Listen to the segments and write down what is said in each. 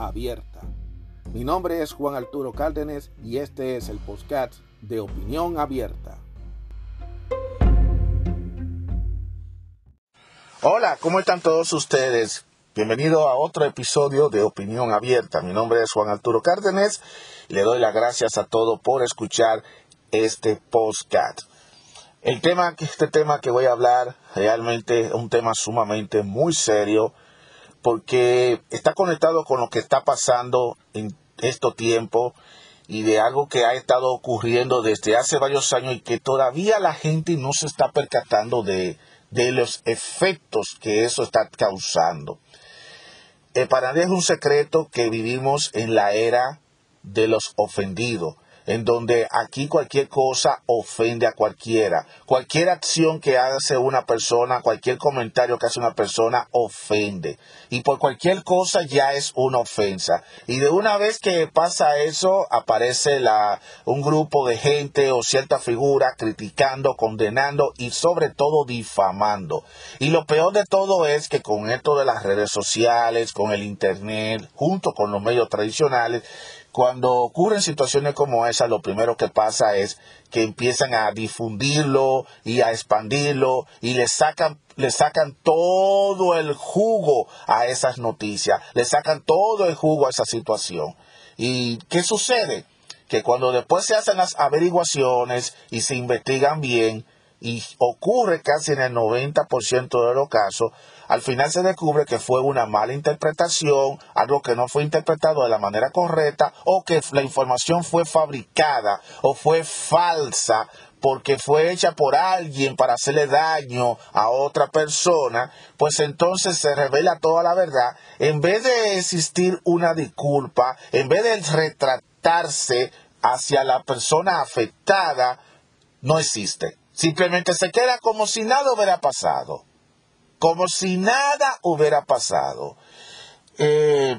abierta. Mi nombre es Juan Arturo Cárdenas y este es el podcast de Opinión Abierta. Hola, ¿cómo están todos ustedes? Bienvenido a otro episodio de Opinión Abierta. Mi nombre es Juan Arturo Cárdenas y le doy las gracias a todos por escuchar este podcast. El tema, este tema que voy a hablar realmente es un tema sumamente muy serio porque está conectado con lo que está pasando en estos tiempos y de algo que ha estado ocurriendo desde hace varios años y que todavía la gente no se está percatando de, de los efectos que eso está causando. Eh, para nadie es un secreto que vivimos en la era de los ofendidos en donde aquí cualquier cosa ofende a cualquiera. Cualquier acción que hace una persona, cualquier comentario que hace una persona ofende. Y por cualquier cosa ya es una ofensa. Y de una vez que pasa eso, aparece la, un grupo de gente o cierta figura criticando, condenando y sobre todo difamando. Y lo peor de todo es que con esto de las redes sociales, con el internet, junto con los medios tradicionales, cuando ocurren situaciones como esa, lo primero que pasa es que empiezan a difundirlo y a expandirlo y le sacan, le sacan todo el jugo a esas noticias, le sacan todo el jugo a esa situación. ¿Y qué sucede? Que cuando después se hacen las averiguaciones y se investigan bien, y ocurre casi en el 90% de los casos, al final se descubre que fue una mala interpretación, algo que no fue interpretado de la manera correcta o que la información fue fabricada o fue falsa porque fue hecha por alguien para hacerle daño a otra persona, pues entonces se revela toda la verdad. En vez de existir una disculpa, en vez de retratarse hacia la persona afectada, no existe. Simplemente se queda como si nada hubiera pasado. Como si nada hubiera pasado. Eh,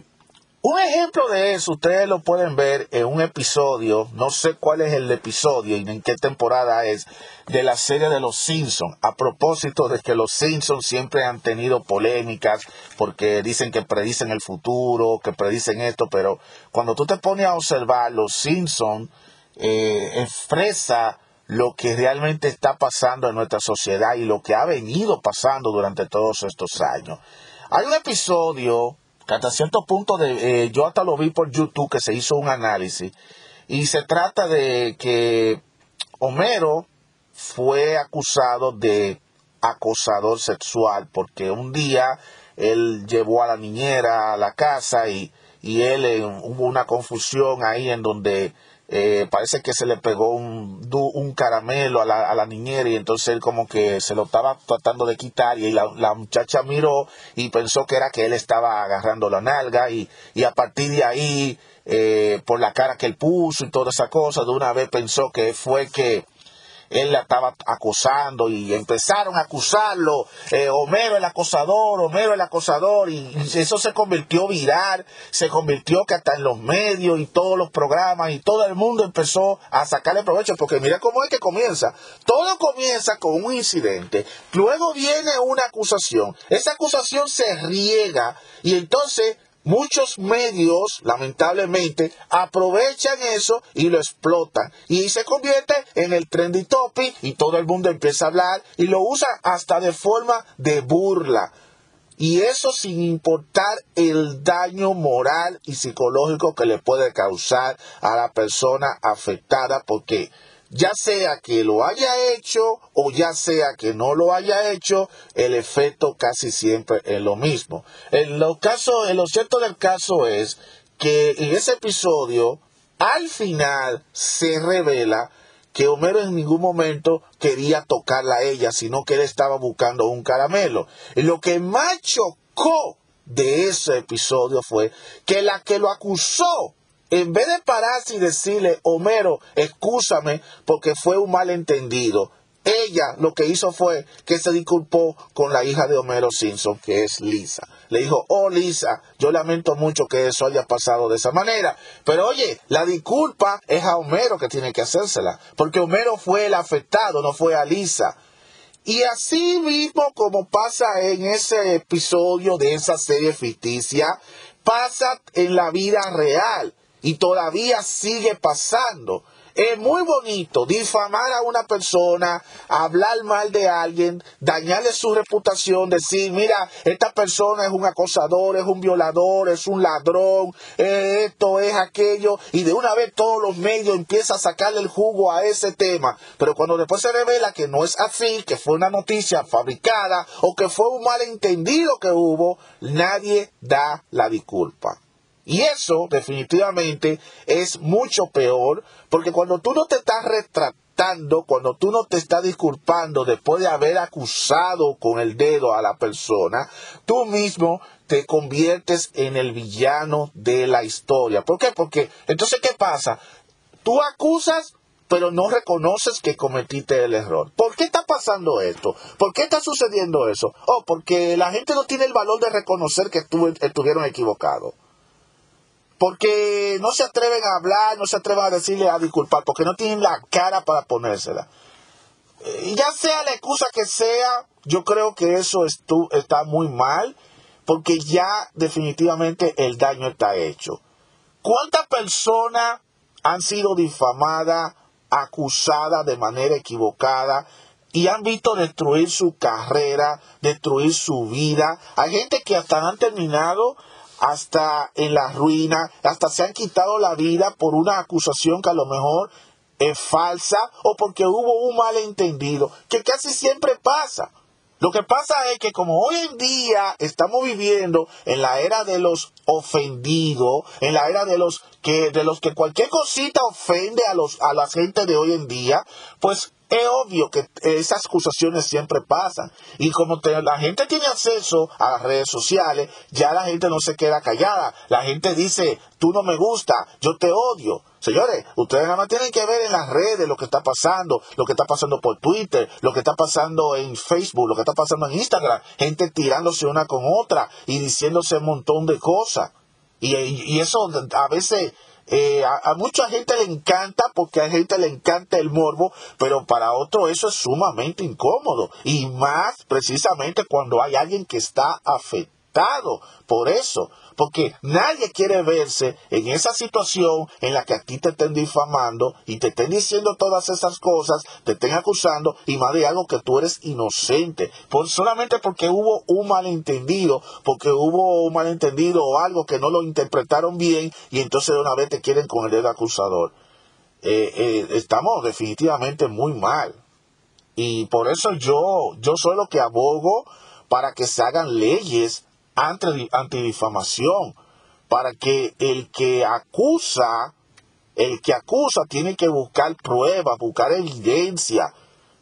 un ejemplo de eso, ustedes lo pueden ver en un episodio, no sé cuál es el episodio y en qué temporada es, de la serie de Los Simpsons. A propósito de que los Simpsons siempre han tenido polémicas porque dicen que predicen el futuro, que predicen esto, pero cuando tú te pones a observar, Los Simpsons eh, expresa lo que realmente está pasando en nuestra sociedad y lo que ha venido pasando durante todos estos años. Hay un episodio que hasta cierto punto de, eh, yo hasta lo vi por YouTube que se hizo un análisis y se trata de que Homero fue acusado de acosador sexual porque un día él llevó a la niñera a la casa y, y él hubo una confusión ahí en donde eh, parece que se le pegó un, un caramelo a la, a la, niñera y entonces él como que se lo estaba tratando de quitar y la, la, muchacha miró y pensó que era que él estaba agarrando la nalga y, y a partir de ahí, eh, por la cara que él puso y toda esa cosa, de una vez pensó que fue que él la estaba acosando y empezaron a acusarlo, eh, Homero el acosador, Homero el acosador, y, eso se convirtió viral, se convirtió que hasta en los medios y todos los programas y todo el mundo empezó a sacarle provecho, porque mira cómo es que comienza. Todo comienza con un incidente, luego viene una acusación, esa acusación se riega y entonces Muchos medios, lamentablemente, aprovechan eso y lo explotan. Y se convierte en el trendy topic y todo el mundo empieza a hablar y lo usa hasta de forma de burla. Y eso sin importar el daño moral y psicológico que le puede causar a la persona afectada porque ya sea que lo haya hecho o ya sea que no lo haya hecho, el efecto casi siempre es lo mismo. En lo, caso, en lo cierto del caso es que en ese episodio, al final se revela que Homero en ningún momento quería tocarla a ella, sino que él estaba buscando un caramelo. Y lo que más chocó de ese episodio fue que la que lo acusó, en vez de pararse y decirle, Homero, excúsame porque fue un malentendido, ella lo que hizo fue que se disculpó con la hija de Homero Simpson, que es Lisa. Le dijo, oh Lisa, yo lamento mucho que eso haya pasado de esa manera. Pero oye, la disculpa es a Homero que tiene que hacérsela, porque Homero fue el afectado, no fue a Lisa. Y así mismo como pasa en ese episodio de esa serie ficticia, pasa en la vida real y todavía sigue pasando. Es muy bonito difamar a una persona, hablar mal de alguien, dañarle su reputación, decir, mira, esta persona es un acosador, es un violador, es un ladrón, esto es aquello, y de una vez todos los medios empiezan a sacarle el jugo a ese tema. Pero cuando después se revela que no es así, que fue una noticia fabricada o que fue un malentendido que hubo, nadie da la disculpa. Y eso definitivamente es mucho peor, porque cuando tú no te estás retratando, cuando tú no te estás disculpando después de haber acusado con el dedo a la persona, tú mismo te conviertes en el villano de la historia. ¿Por qué? Porque entonces, ¿qué pasa? Tú acusas pero no reconoces que cometiste el error. ¿Por qué está pasando esto? ¿Por qué está sucediendo eso? Oh, porque la gente no tiene el valor de reconocer que estuvieron equivocados porque no se atreven a hablar, no se atreven a decirle a disculpar, porque no tienen la cara para ponérsela. Y ya sea la excusa que sea, yo creo que eso está muy mal, porque ya definitivamente el daño está hecho. ¿Cuántas personas han sido difamadas, acusadas de manera equivocada y han visto destruir su carrera, destruir su vida? Hay gente que hasta han terminado hasta en la ruina, hasta se han quitado la vida por una acusación que a lo mejor es falsa o porque hubo un malentendido, que casi siempre pasa. Lo que pasa es que como hoy en día estamos viviendo en la era de los ofendidos, en la era de los que de los que cualquier cosita ofende a los a la gente de hoy en día, pues es obvio que esas acusaciones siempre pasan. Y como la gente tiene acceso a las redes sociales, ya la gente no se queda callada. La gente dice, tú no me gusta, yo te odio. Señores, ustedes nada más tienen que ver en las redes lo que está pasando, lo que está pasando por Twitter, lo que está pasando en Facebook, lo que está pasando en Instagram. Gente tirándose una con otra y diciéndose un montón de cosas. Y eso a veces eh, a, mucha gente le encanta porque a gente le encanta el morbo, pero para otro eso es sumamente incómodo. Y más precisamente cuando hay alguien que está por eso porque nadie quiere verse en esa situación en la que a ti te estén difamando y te estén diciendo todas esas cosas, te estén acusando y más de algo que tú eres inocente, por, solamente porque hubo un malentendido, porque hubo un malentendido o algo que no lo interpretaron bien y entonces de una vez te quieren con el dedo acusador. Eh, eh, estamos definitivamente muy mal. Y por eso yo, yo soy lo que abogo para que se hagan leyes antidifamación, para que el que acusa, el que acusa tiene que buscar pruebas, buscar evidencia,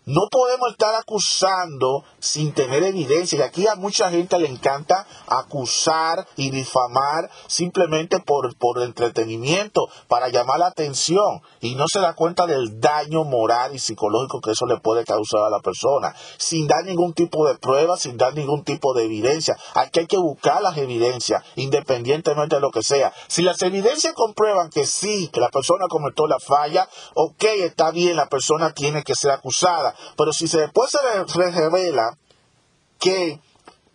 no podemos estar acusando sin tener evidencia. Y aquí a mucha gente le encanta acusar y difamar simplemente por, por entretenimiento, para llamar la atención. Y no se da cuenta del daño moral y psicológico que eso le puede causar a la persona. Sin dar ningún tipo de prueba, sin dar ningún tipo de evidencia. Aquí hay que buscar las evidencias, independientemente de lo que sea. Si las evidencias comprueban que sí, que la persona cometió la falla, ok, está bien, la persona tiene que ser acusada pero si se después se revela que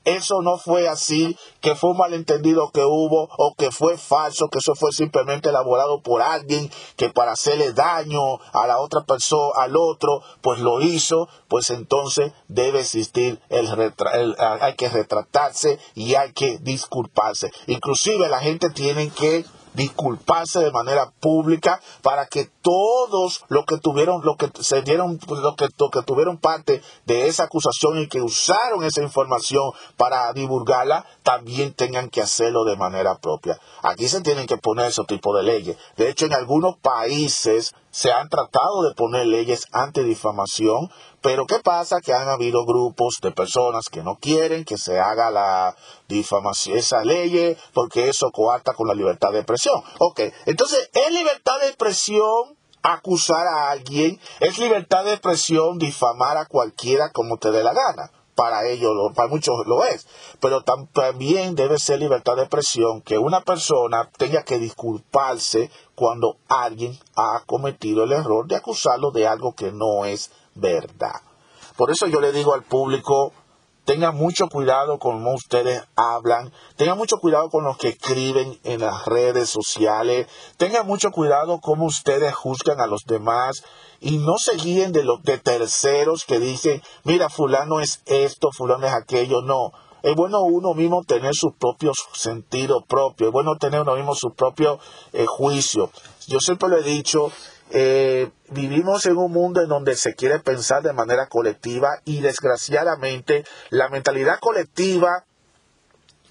eso no fue así, que fue un malentendido que hubo o que fue falso, que eso fue simplemente elaborado por alguien que para hacerle daño a la otra persona, al otro, pues lo hizo, pues entonces debe existir el, el hay que retratarse y hay que disculparse. Inclusive la gente tiene que disculparse de manera pública para que todos los que tuvieron, lo que se dieron, lo que, que tuvieron parte de esa acusación y que usaron esa información para divulgarla, también tengan que hacerlo de manera propia. Aquí se tienen que poner ese tipo de leyes. De hecho, en algunos países se han tratado de poner leyes antidifamación, pero ¿qué pasa? Que han habido grupos de personas que no quieren que se haga la difamación, esa ley, porque eso coarta con la libertad de expresión. Ok, entonces, ¿es libertad de expresión acusar a alguien? ¿Es libertad de expresión difamar a cualquiera como te dé la gana? Para ellos, para muchos lo es, pero también debe ser libertad de expresión que una persona tenga que disculparse cuando alguien ha cometido el error de acusarlo de algo que no es verdad. Por eso yo le digo al público, tengan mucho cuidado con cómo ustedes hablan, tengan mucho cuidado con los que escriben en las redes sociales, tengan mucho cuidado cómo ustedes juzgan a los demás. Y no se guíen de los de terceros que dicen, mira, fulano es esto, fulano es aquello, no. Es bueno uno mismo tener sus propios sentidos propios, es bueno tener uno mismo su propio eh, juicio. Yo siempre lo he dicho, eh, vivimos en un mundo en donde se quiere pensar de manera colectiva y desgraciadamente la mentalidad colectiva,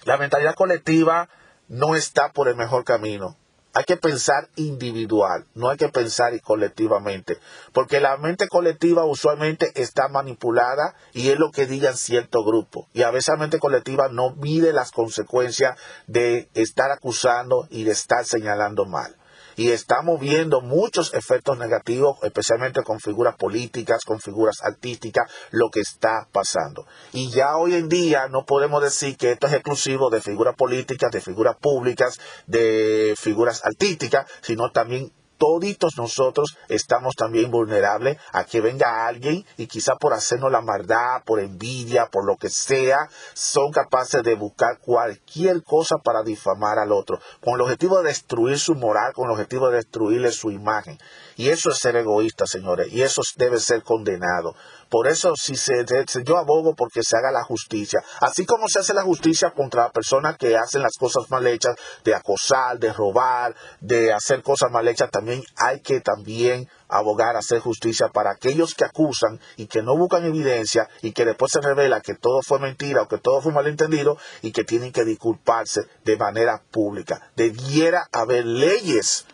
la mentalidad colectiva no está por el mejor camino. Hay que pensar individual, no hay que pensar colectivamente, porque la mente colectiva usualmente está manipulada y es lo que digan cierto grupo. Y a veces la mente colectiva no mide las consecuencias de estar acusando y de estar señalando mal y estamos viendo muchos efectos negativos, especialmente con figuras políticas, con figuras artísticas, lo que está pasando. Y ya hoy en día no podemos decir que esto es exclusivo de figuras políticas, de figuras públicas, de figuras artísticas, sino también toditos nosotros estamos también vulnerables a que venga alguien y quizá por hacernos la maldad, por envidia, por lo que sea, son capaces de buscar cualquier cosa para difamar al otro, con el objetivo de destruir su moral, con el objetivo de destruirle su imagen. Y eso es ser egoísta, señores, y eso debe ser condenado. Por eso, si se, yo abogo porque se haga la justicia, así como se hace la justicia contra personas que hacen las cosas mal hechas, de acosar, de robar, de hacer cosas mal hechas, también hay que también abogar, hacer justicia para aquellos que acusan y que no buscan evidencia y que después se revela que todo fue mentira o que todo fue malentendido y que tienen que disculparse de manera pública. Debiera haber leyes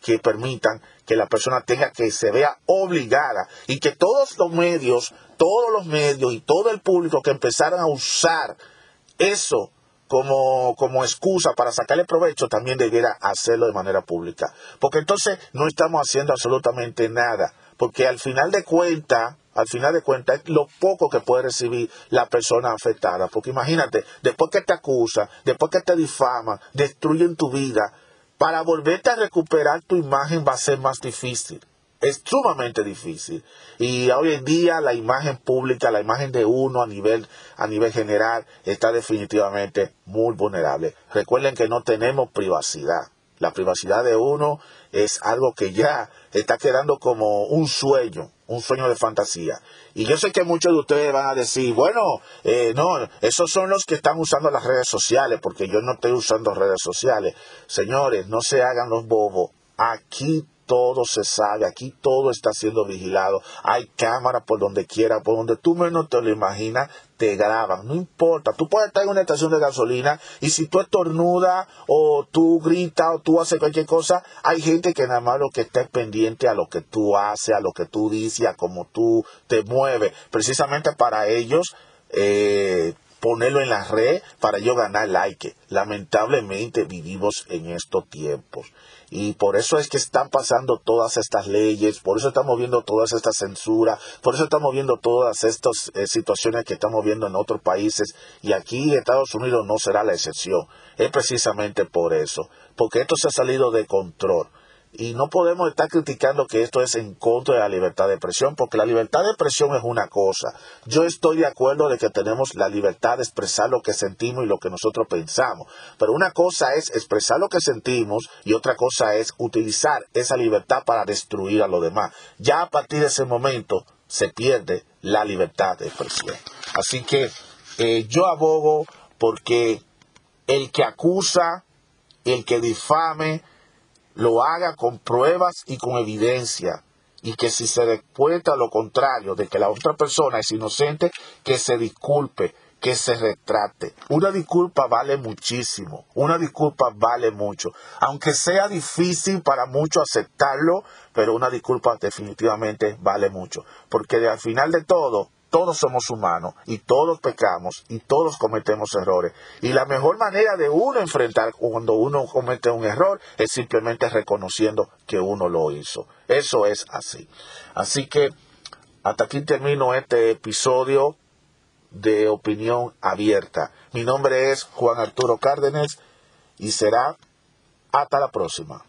que permitan que la persona tenga que se vea obligada y que todos los medios, todos los medios y todo el público que empezaran a usar eso como, como excusa para sacarle provecho también debiera hacerlo de manera pública. Porque entonces no estamos haciendo absolutamente nada. Porque al final de cuentas, al final de cuentas es lo poco que puede recibir la persona afectada. Porque imagínate, después que te acusa, después que te difama, destruyen tu vida, para volverte a recuperar tu imagen va a ser más difícil. Es sumamente difícil. Y hoy en día la imagen pública, la imagen de uno a nivel, a nivel general, está definitivamente muy vulnerable. Recuerden que no tenemos privacidad. La privacidad de uno es algo que ya está quedando como un sueño, un sueño de fantasía. Y yo sé que muchos de ustedes van a decir, bueno, eh, no, esos son los que están usando las redes sociales, porque yo no estoy usando redes sociales. Señores, no se hagan los bobos. Aquí todo se sabe, aquí todo está siendo vigilado, hay cámaras por donde quiera, por donde tú menos te lo imaginas, te graban, no importa, tú puedes estar en una estación de gasolina y si tú estornudas o tú gritas o tú haces cualquier cosa, hay gente que nada más lo que está pendiente a lo que tú haces, a lo que tú dices, a cómo tú te mueves, precisamente para ellos eh, ponerlo en la red para yo ganar like. Lamentablemente vivimos en estos tiempos. Y por eso es que están pasando todas estas leyes, por eso estamos viendo todas estas censuras, por eso estamos viendo todas estas eh, situaciones que estamos viendo en otros países. Y aquí Estados Unidos no será la excepción. Es precisamente por eso, porque esto se ha salido de control. Y no podemos estar criticando que esto es en contra de la libertad de expresión, porque la libertad de expresión es una cosa. Yo estoy de acuerdo de que tenemos la libertad de expresar lo que sentimos y lo que nosotros pensamos. Pero una cosa es expresar lo que sentimos y otra cosa es utilizar esa libertad para destruir a los demás. Ya a partir de ese momento se pierde la libertad de expresión. Así que eh, yo abogo porque el que acusa, el que difame, lo haga con pruebas y con evidencia. Y que si se despuesta lo contrario, de que la otra persona es inocente, que se disculpe, que se retrate. Una disculpa vale muchísimo, una disculpa vale mucho, aunque sea difícil para muchos aceptarlo, pero una disculpa definitivamente vale mucho, porque al final de todo, todos somos humanos y todos pecamos y todos cometemos errores. Y la mejor manera de uno enfrentar cuando uno comete un error es simplemente reconociendo que uno lo hizo. Eso es así. Así que hasta aquí termino este episodio de opinión abierta. Mi nombre es Juan Arturo Cárdenas y será hasta la próxima.